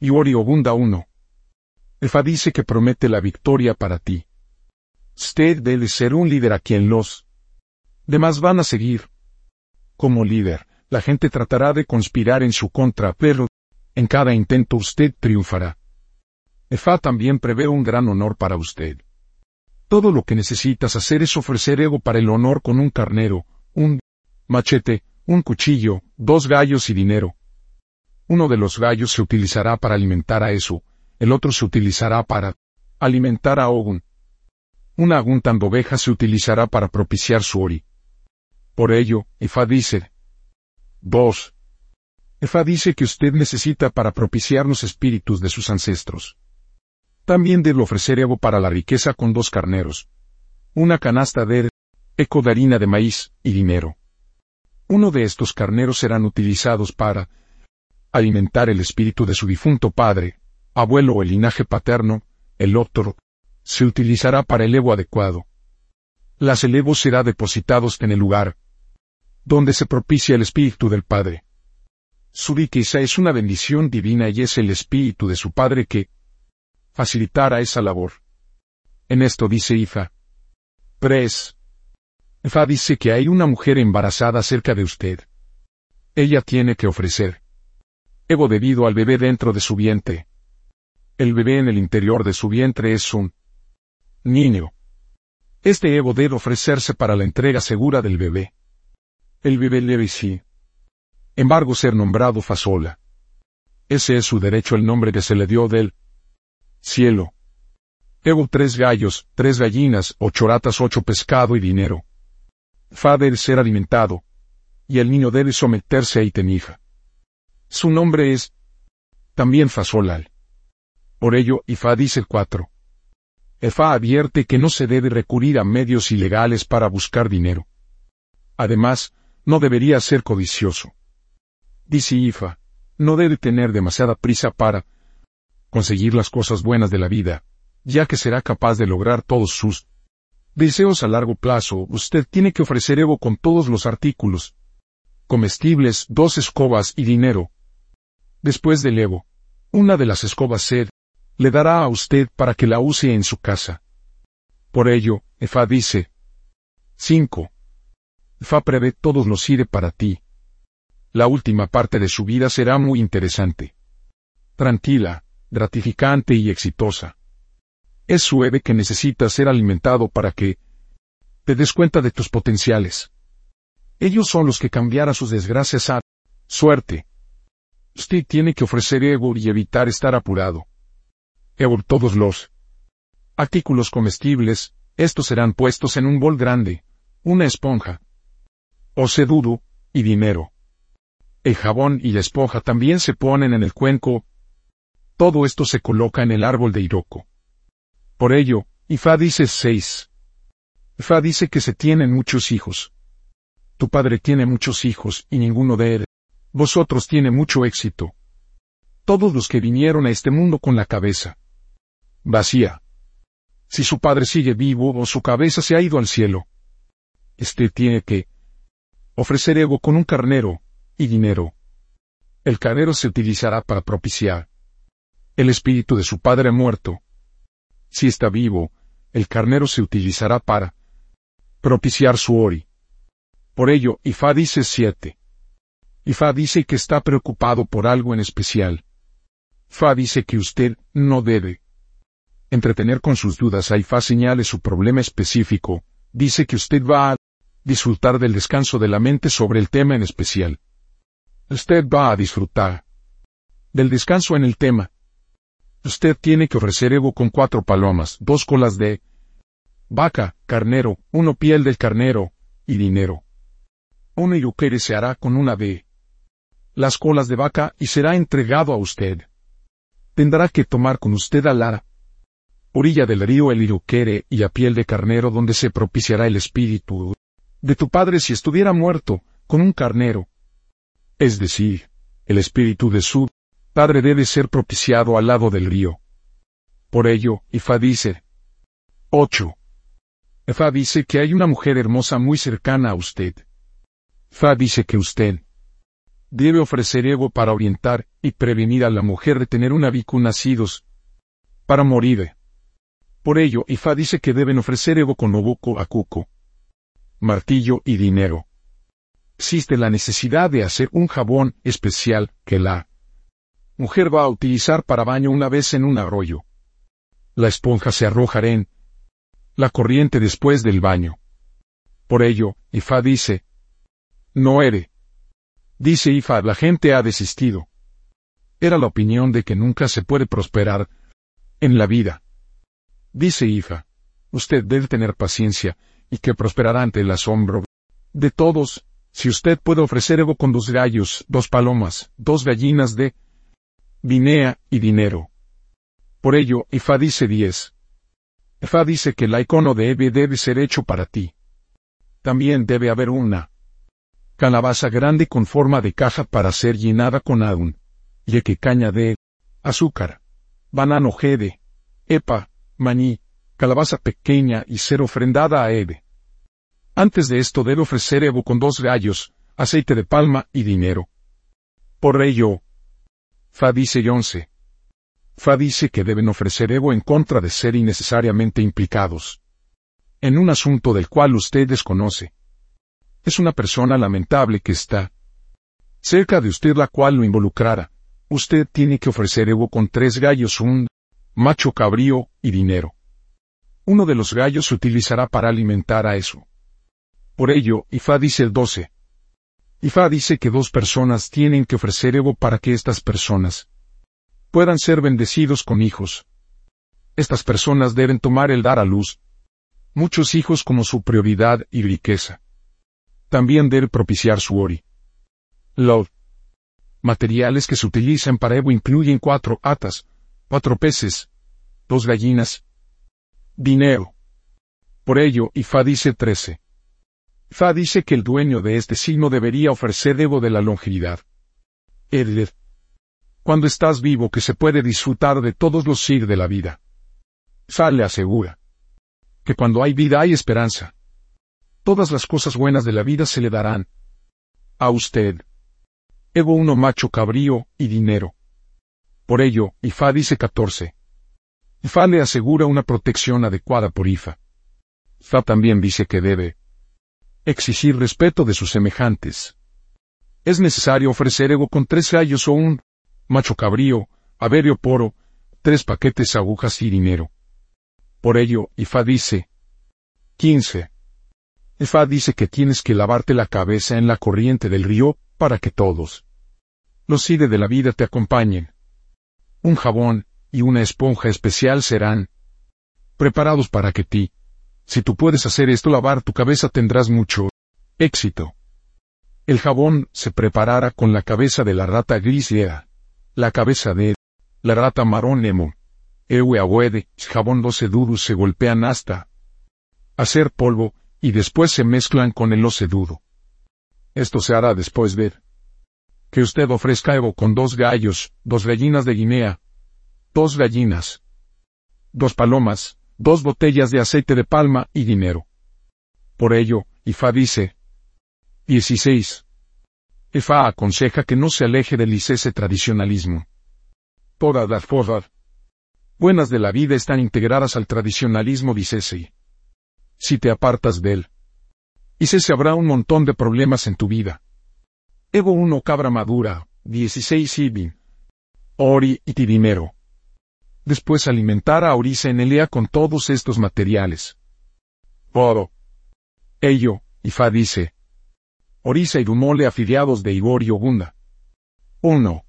y Ori Ogunda 1. Efa dice que promete la victoria para ti. Usted debe ser un líder a quien los demás van a seguir. Como líder, la gente tratará de conspirar en su contra, pero en cada intento usted triunfará. Efa también prevé un gran honor para usted. Todo lo que necesitas hacer es ofrecer ego para el honor con un carnero, un machete, un cuchillo, dos gallos y dinero. Uno de los gallos se utilizará para alimentar a eso, el otro se utilizará para alimentar a Ogun. Una aguntando oveja se utilizará para propiciar su ori. Por ello, Efa dice 2. Efa dice que usted necesita para propiciar los espíritus de sus ancestros. También debe ofrecer ego para la riqueza con dos carneros. Una canasta de eco de harina de maíz y dinero. Uno de estos carneros serán utilizados para alimentar el espíritu de su difunto padre, abuelo o el linaje paterno, el otro, se utilizará para el ego adecuado. Las elevos será depositados en el lugar donde se propicia el espíritu del Padre. Su riqueza es una bendición divina y es el espíritu de su Padre que facilitará esa labor. En esto dice Ifa. Pres. Ifa dice que hay una mujer embarazada cerca de usted. Ella tiene que ofrecer. Ego debido al bebé dentro de su vientre. El bebé en el interior de su vientre es un niño. Este ego debe ofrecerse para la entrega segura del bebé. El bebé debe sí. Embargo ser nombrado Fasola. Ese es su derecho el nombre que se le dio del cielo. Ego tres gallos, tres gallinas, ocho ratas, ocho pescado y dinero. Fa debe ser alimentado. Y el niño debe someterse a Itenija. Su nombre es también Fasolal. Por ello, Ifa dice el 4. Efa advierte que no se debe recurrir a medios ilegales para buscar dinero. Además, no debería ser codicioso. Dice Ifa, no debe tener demasiada prisa para conseguir las cosas buenas de la vida, ya que será capaz de lograr todos sus deseos a largo plazo. Usted tiene que ofrecer Evo con todos los artículos, comestibles, dos escobas y dinero. Después del Evo, una de las escobas sed le dará a usted para que la use en su casa. Por ello, Efa dice 5. Fa prevé todos los iré para ti. La última parte de su vida será muy interesante. Tranquila, gratificante y exitosa. Es su Eve que necesita ser alimentado para que te des cuenta de tus potenciales. Ellos son los que cambiarán sus desgracias a suerte. Usted tiene que ofrecer Ego y evitar estar apurado. Ego todos los artículos comestibles, estos serán puestos en un bol grande, una esponja, Osedudu, y dinero. El jabón y la esponja también se ponen en el cuenco. Todo esto se coloca en el árbol de Iroko. Por ello, Ifa dice seis. Ifa dice que se tienen muchos hijos. Tu padre tiene muchos hijos y ninguno de él. Vosotros tiene mucho éxito. Todos los que vinieron a este mundo con la cabeza vacía. Si su padre sigue vivo o su cabeza se ha ido al cielo. Este tiene que ofrecer ego con un carnero, y dinero. El carnero se utilizará para propiciar el espíritu de su padre muerto. Si está vivo, el carnero se utilizará para propiciar su ori. Por ello, Ifa dice 7. Ifa dice que está preocupado por algo en especial. Fa dice que usted no debe entretener con sus dudas a Ifa señale su problema específico, dice que usted va a disfrutar del descanso de la mente sobre el tema en especial. Usted va a disfrutar del descanso en el tema. Usted tiene que ofrecer Evo con cuatro palomas, dos colas de vaca, carnero, uno piel del carnero, y dinero. Un iruquere se hará con una de las colas de vaca y será entregado a usted. Tendrá que tomar con usted a la orilla del río el iruquere y a piel de carnero donde se propiciará el espíritu de tu padre si estuviera muerto, con un carnero. Es decir, el espíritu de su padre debe ser propiciado al lado del río. Por ello, Ifa dice 8. Ifa dice que hay una mujer hermosa muy cercana a usted. Fa dice que usted debe ofrecer ego para orientar y prevenir a la mujer de tener una vicu nacidos para morir. Por ello, Ifá dice que deben ofrecer ego con obuco a cuco, martillo y dinero. Existe la necesidad de hacer un jabón especial que la mujer va a utilizar para baño una vez en un arroyo. La esponja se arrojará en la corriente después del baño. Por ello, Ifá dice, no ere. Dice Ifá, la gente ha desistido. Era la opinión de que nunca se puede prosperar en la vida. Dice Ifa, usted debe tener paciencia, y que prosperará ante el asombro de todos, si usted puede ofrecer ego con dos gallos, dos palomas, dos gallinas de vinea y dinero. Por ello, Ifa dice 10. Ifa dice que el icono de Eve debe ser hecho para ti. También debe haber una calabaza grande con forma de caja para ser llenada con aún, y que caña de azúcar, banano jede, epa, maní, calabaza pequeña y ser ofrendada a Eve. Antes de esto debe ofrecer Evo con dos gallos, aceite de palma y dinero. Por ello, Fa dice 11. Fa dice que deben ofrecer Evo en contra de ser innecesariamente implicados en un asunto del cual usted desconoce es una persona lamentable que está cerca de usted la cual lo involucrara. Usted tiene que ofrecer ego con tres gallos, un macho cabrío y dinero. Uno de los gallos se utilizará para alimentar a eso. Por ello, Ifá dice el 12. Ifá dice que dos personas tienen que ofrecer ego para que estas personas puedan ser bendecidos con hijos. Estas personas deben tomar el dar a luz muchos hijos como su prioridad y riqueza también debe propiciar su ori. Los materiales que se utilizan para Evo incluyen cuatro atas, cuatro peces, dos gallinas, dinero. Por ello, Ifá dice 13. Ifá dice que el dueño de este signo debería ofrecer Evo de la longevidad. Edler. Cuando estás vivo que se puede disfrutar de todos los sig de la vida. Ifá le asegura que cuando hay vida hay esperanza todas las cosas buenas de la vida se le darán. A usted. Ego uno macho cabrío y dinero. Por ello, Ifá dice 14. Ifá le asegura una protección adecuada por Ifa. Ifá también dice que debe exigir respeto de sus semejantes. Es necesario ofrecer ego con tres gallos o un macho cabrío, averio poro, tres paquetes agujas y dinero. Por ello, Ifá dice 15. Efa dice que tienes que lavarte la cabeza en la corriente del río, para que todos los side de la vida te acompañen. Un jabón y una esponja especial serán preparados para que ti, si tú puedes hacer esto lavar tu cabeza tendrás mucho éxito. El jabón se preparará con la cabeza de la rata gris la cabeza de la rata marrón nemo. Ewe aguede, jabón doce duros se golpean hasta hacer polvo, y después se mezclan con el ocedudo. Esto se hará después de que usted ofrezca Evo con dos gallos, dos gallinas de Guinea, dos gallinas, dos palomas, dos botellas de aceite de palma y dinero. Por ello, Ifa dice 16. Ifa aconseja que no se aleje del licese tradicionalismo. Todas las cosas buenas de la vida están integradas al tradicionalismo dicese si te apartas de él. Y se habrá un montón de problemas en tu vida. Evo 1 cabra madura, 16 ibin. Ori y dinero. Después alimentar a Orisa en Elea con todos estos materiales. Oro. Ello, Ifa dice. Orisa y Dumole afiliados de Igor y Ogunda. 1.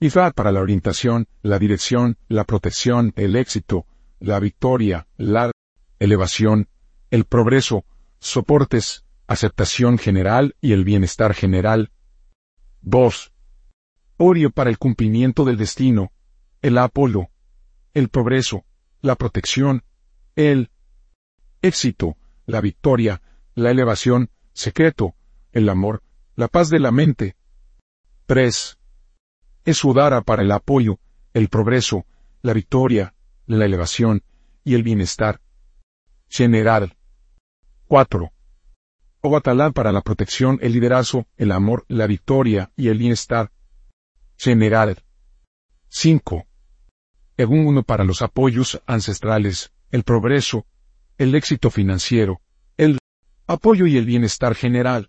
Ifa para la orientación, la dirección, la protección, el éxito, la victoria, la elevación, el progreso, soportes, aceptación general y el bienestar general. 2. Orio para el cumplimiento del destino, el Apolo, el progreso, la protección, el éxito, la victoria, la elevación, secreto, el amor, la paz de la mente. 3. Esudara para el apoyo, el progreso, la victoria, la elevación y el bienestar general. 4. O Atalán para la protección, el liderazgo, el amor, la victoria y el bienestar. General. 5. Egún 1 para los apoyos ancestrales, el progreso, el éxito financiero, el apoyo y el bienestar general.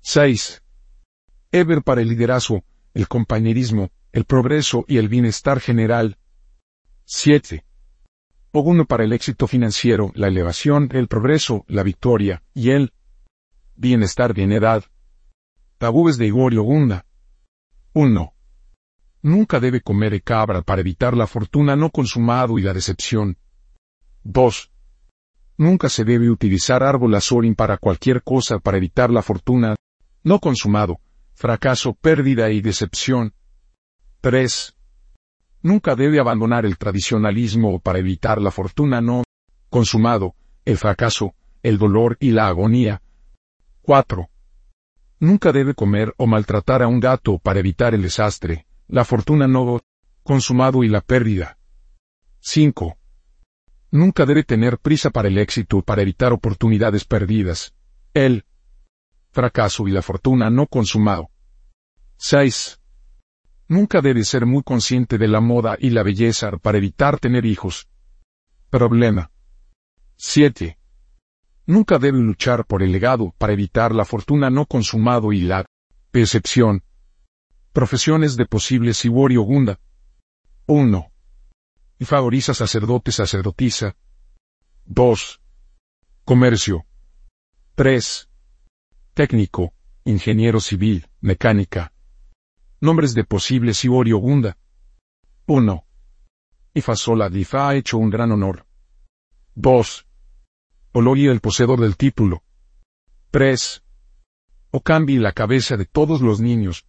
6. Ever para el liderazgo, el compañerismo, el progreso y el bienestar general. 7. Oguno para el éxito financiero, la elevación, el progreso, la victoria y el bienestar bien edad. Tabúes de Igor Ogunda. 1. Nunca debe comer cabra para evitar la fortuna no consumado y la decepción. 2. Nunca se debe utilizar árbol azorín para cualquier cosa para evitar la fortuna no consumado, fracaso, pérdida y decepción. 3. Nunca debe abandonar el tradicionalismo para evitar la fortuna no consumado, el fracaso, el dolor y la agonía. 4. Nunca debe comer o maltratar a un gato para evitar el desastre, la fortuna no consumado y la pérdida. 5. Nunca debe tener prisa para el éxito para evitar oportunidades perdidas, el fracaso y la fortuna no consumado. 6. Nunca debe ser muy consciente de la moda y la belleza para evitar tener hijos. Problema. 7. Nunca debe luchar por el legado para evitar la fortuna no consumado y la percepción. Profesiones de posible Siborio Gunda. 1. Y favoriza sacerdote sacerdotisa. 2. Comercio. 3. Técnico, ingeniero civil, mecánica. Nombres de posibles Siborio Gunda. 1. Ifasola Difa ha hecho un gran honor. 2. Olori el poseedor del título. 3. Ocambi la cabeza de todos los niños.